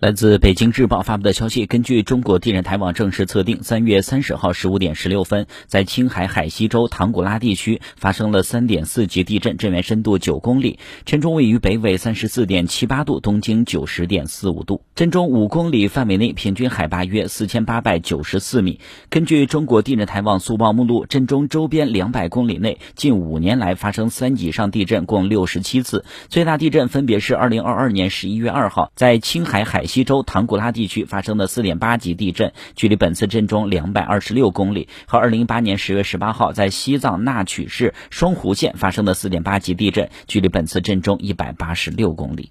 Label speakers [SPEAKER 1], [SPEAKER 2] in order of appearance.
[SPEAKER 1] 来自北京日报发布的消息，根据中国地震台网正式测定，三月三十号十五点十六分，在青海海西州唐古拉地区发生了三点四级地震，震源深度九公里，震中位于北纬三十四点七八度，东经九十点四五度，震中五公里范围内平均海拔约四千八百九十四米。根据中国地震台网速报目录，震中周边两百公里内近五年来发生三级以上地震共六十七次，最大地震分别是二零二二年十一月二号在青海海。西州唐古拉地区发生的四点八级地震，距离本次震中两百二十六公里；和二零一八年十月十八号在西藏纳曲市双湖县发生的四点八级地震，距离本次震中一百八十六公里。